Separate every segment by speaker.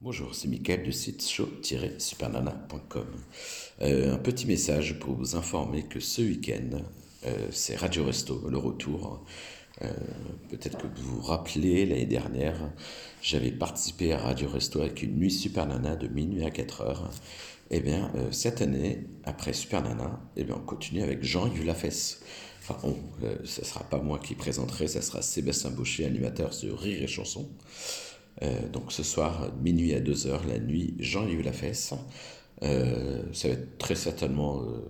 Speaker 1: Bonjour, c'est Mickaël du site show-supernana.com. Euh, un petit message pour vous informer que ce week-end, euh, c'est Radio Resto, le retour. Euh, peut-être que vous vous rappelez, l'année dernière, j'avais participé à Radio Resto avec une nuit Super Nana de minuit à 4 heures. Eh bien, cette année, après Super Nana, eh bien, on continue avec Jean-Yves Lafesse. Enfin, ce ne sera pas moi qui présenterai, ça sera Sébastien Baucher, animateur de Rire et Chanson. Euh, donc ce soir, minuit à 2h, la nuit, Jean-Yves Lafesse. Euh, ça va être très certainement euh,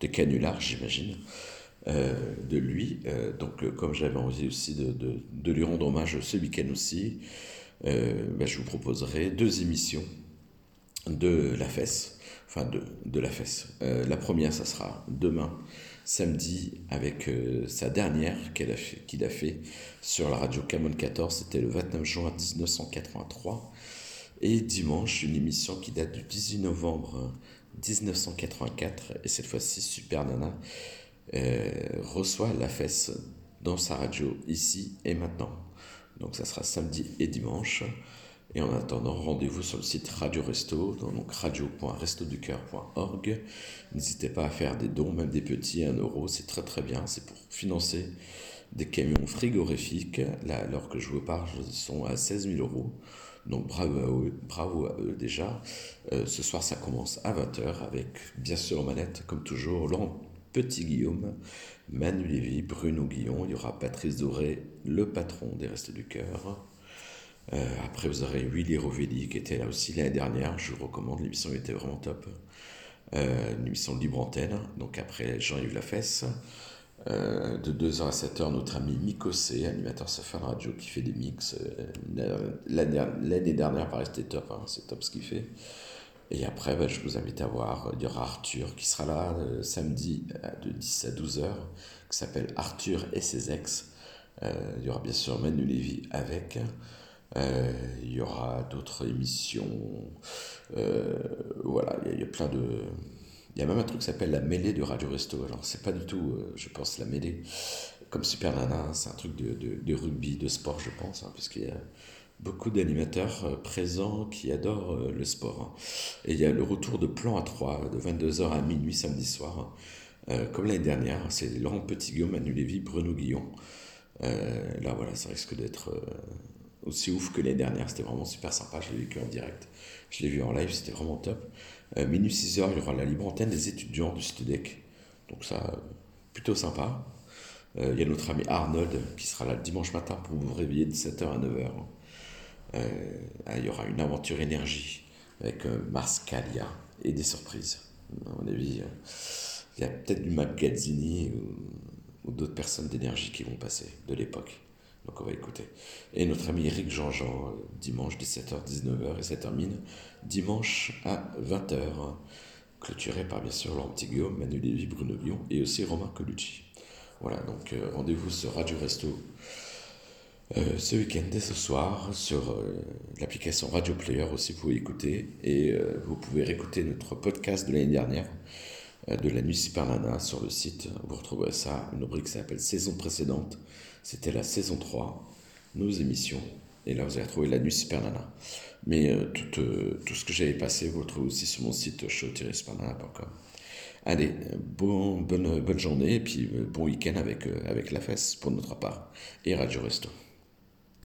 Speaker 1: des canulars, j'imagine, de lui. donc comme j'avais envie aussi de, lui rendre hommage ce week-end aussi, ben, je vous proposerai deux émissions de la fesse, enfin de, la fesse. la première, ça sera demain samedi avec euh, sa dernière qu'il a, fait, a fait sur la radio Camon 14, c'était le 29 juin 1983. Et dimanche, une émission qui date du 18 novembre 1984, et cette fois-ci Super Nana euh, reçoit la fesse dans sa radio ici et maintenant. Donc ça sera samedi et dimanche. Et en attendant, rendez-vous sur le site Radio Resto, donc radio.restoducoeur.org. N'hésitez pas à faire des dons, même des petits, 1 euro, c'est très très bien. C'est pour financer des camions frigorifiques. Là, alors que je vous parle, ils sont à 16 000 euros. Donc bravo à eux, bravo à eux déjà. Euh, ce soir, ça commence à 20h avec, bien sûr, manette, comme toujours, Laurent Petit Guillaume, Manu Lévy, Bruno Guillon. Il y aura Patrice Doré, le patron des Restes du Cœur. Euh, après, vous aurez Willy Rovelli qui était là aussi l'année dernière. Je vous recommande, l'émission était vraiment top. Euh, une émission libre antenne. Donc après, Jean-Yves Lafesse. Euh, de 2h à 7h, notre ami Mikosé, animateur Safan Radio, qui fait des mix. L'année dernière, pareil, c'était top. Hein, c'est top ce qu'il fait. Et après, bah, je vous invite à voir. Il y aura Arthur qui sera là samedi de 10 à 12h, qui s'appelle Arthur et ses ex. il y aura bien sûr Manu Lévy avec. Euh, il y aura d'autres émissions. Euh, voilà, il y, a plein de. Il y a même un truc qui s'appelle la mêlée de Radio Resto. Alors, c'est pas du tout, euh, je pense, la mêlée comme Super Nana, c'est un truc de, de, rugby, de sport, je pense, hein, puisqu'il y a beaucoup d'animateurs présents qui adorent le sport. Hein. Et il y a le retour de Plan A3 de 22h à minuit samedi soir, hein. comme l'année dernière. C'est Laurent Petitguillaume, Manu Lévy, Bruno Guillon. là, voilà, ça risque d'être aussi ouf que l'année dernière. C'était vraiment super sympa. Je l'ai vécu en direct. Je l'ai vu en live. C'était vraiment top. Euh, minuit 6h, il y aura la libre antenne des étudiants du Studec. Donc ça, plutôt sympa. Euh, il y a notre ami Arnold qui sera là dimanche matin pour vous réveiller de 7h à 9h. Euh, il y aura une aventure énergie avec Mars Kalia et des surprises. À mon avis, il y a peut-être du Magazzini ou d'autres personnes d'énergie qui vont passer de l'époque. Donc on va écouter. Et notre ami Eric Jean-Jean, euh, dimanche 17h, 19h, et ça termine dimanche à 20h, clôturé par bien sûr Laurent Guillaume, Manu Lévy, Bruno Lyon et aussi Romain Colucci. Voilà, donc euh, rendez-vous sur Radio Resto euh, ce week-end dès ce soir sur l'application Radio Player aussi, vous pouvez écouter et vous pouvez réécouter notre podcast de l'année dernière de la nuit Super Nana sur le site. Vous retrouverez ça, une rubrique qui s'appelle Saison précédente. C'était la saison 3, nos émissions. Et là, vous allez retrouver la nuit Super Nana. Mais euh, tout, euh, tout, ce que j'avais passé, vous le trouvez aussi sur mon site show-supernana.com. Allez, bon, bonne, bonne journée et puis euh, bon week-end avec, avec la fesse pour notre part et Radio Resto.